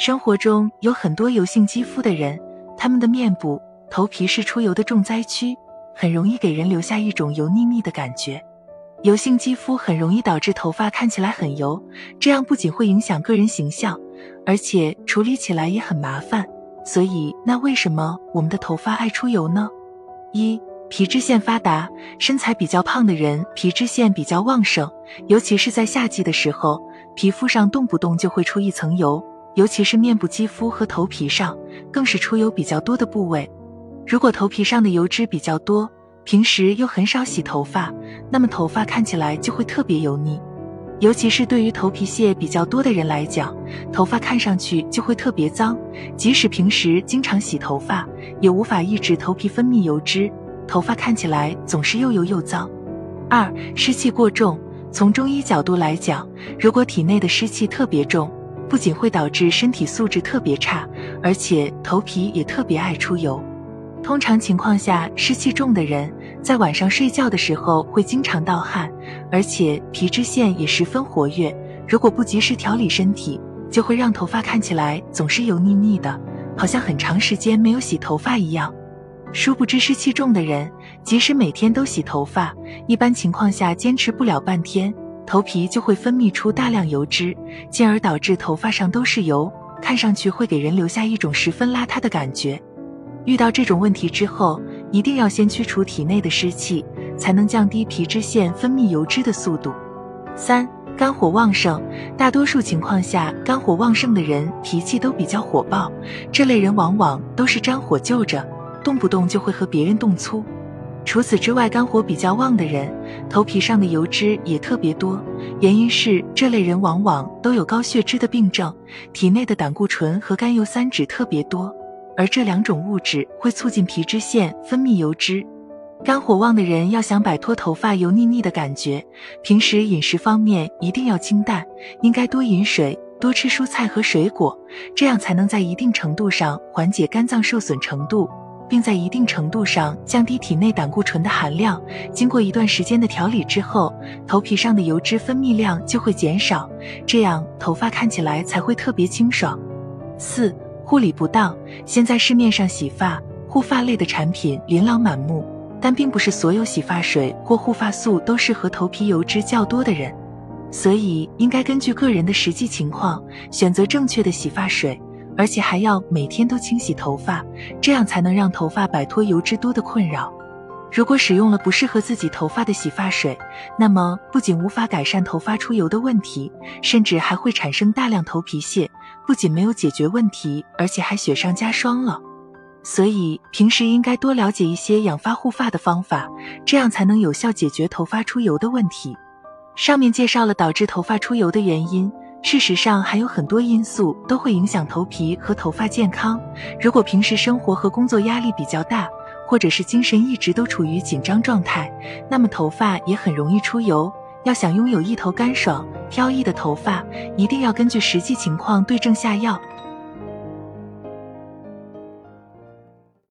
生活中有很多油性肌肤的人，他们的面部、头皮是出油的重灾区，很容易给人留下一种油腻腻的感觉。油性肌肤很容易导致头发看起来很油，这样不仅会影响个人形象，而且处理起来也很麻烦。所以，那为什么我们的头发爱出油呢？一、皮脂腺发达，身材比较胖的人皮脂腺比较旺盛，尤其是在夏季的时候，皮肤上动不动就会出一层油，尤其是面部肌肤和头皮上，更是出油比较多的部位。如果头皮上的油脂比较多，平时又很少洗头发，那么头发看起来就会特别油腻。尤其是对于头皮屑比较多的人来讲，头发看上去就会特别脏。即使平时经常洗头发，也无法抑制头皮分泌油脂，头发看起来总是又油又脏。二、湿气过重。从中医角度来讲，如果体内的湿气特别重，不仅会导致身体素质特别差，而且头皮也特别爱出油。通常情况下，湿气重的人在晚上睡觉的时候会经常盗汗，而且皮脂腺也十分活跃。如果不及时调理身体，就会让头发看起来总是油腻腻的，好像很长时间没有洗头发一样。殊不知，湿气重的人即使每天都洗头发，一般情况下坚持不了半天，头皮就会分泌出大量油脂，进而导致头发上都是油，看上去会给人留下一种十分邋遢的感觉。遇到这种问题之后，一定要先驱除体内的湿气，才能降低皮脂腺分泌油脂的速度。三、肝火旺盛，大多数情况下，肝火旺盛的人脾气都比较火爆，这类人往往都是沾火就着，动不动就会和别人动粗。除此之外，肝火比较旺的人，头皮上的油脂也特别多，原因是这类人往往都有高血脂的病症，体内的胆固醇和甘油三酯特别多。而这两种物质会促进皮脂腺分泌油脂。肝火旺的人要想摆脱头发油腻腻的感觉，平时饮食方面一定要清淡，应该多饮水，多吃蔬菜和水果，这样才能在一定程度上缓解肝脏受损程度，并在一定程度上降低体内胆固醇的含量。经过一段时间的调理之后，头皮上的油脂分泌量就会减少，这样头发看起来才会特别清爽。四。护理不当，现在市面上洗发、护发类的产品琳琅满目，但并不是所有洗发水或护发素都适合头皮油脂较多的人，所以应该根据个人的实际情况选择正确的洗发水，而且还要每天都清洗头发，这样才能让头发摆脱油脂多的困扰。如果使用了不适合自己头发的洗发水，那么不仅无法改善头发出油的问题，甚至还会产生大量头皮屑，不仅没有解决问题，而且还雪上加霜了。所以平时应该多了解一些养发护发的方法，这样才能有效解决头发出油的问题。上面介绍了导致头发出油的原因，事实上还有很多因素都会影响头皮和头发健康。如果平时生活和工作压力比较大，或者是精神一直都处于紧张状态，那么头发也很容易出油。要想拥有一头干爽飘逸的头发，一定要根据实际情况对症下药，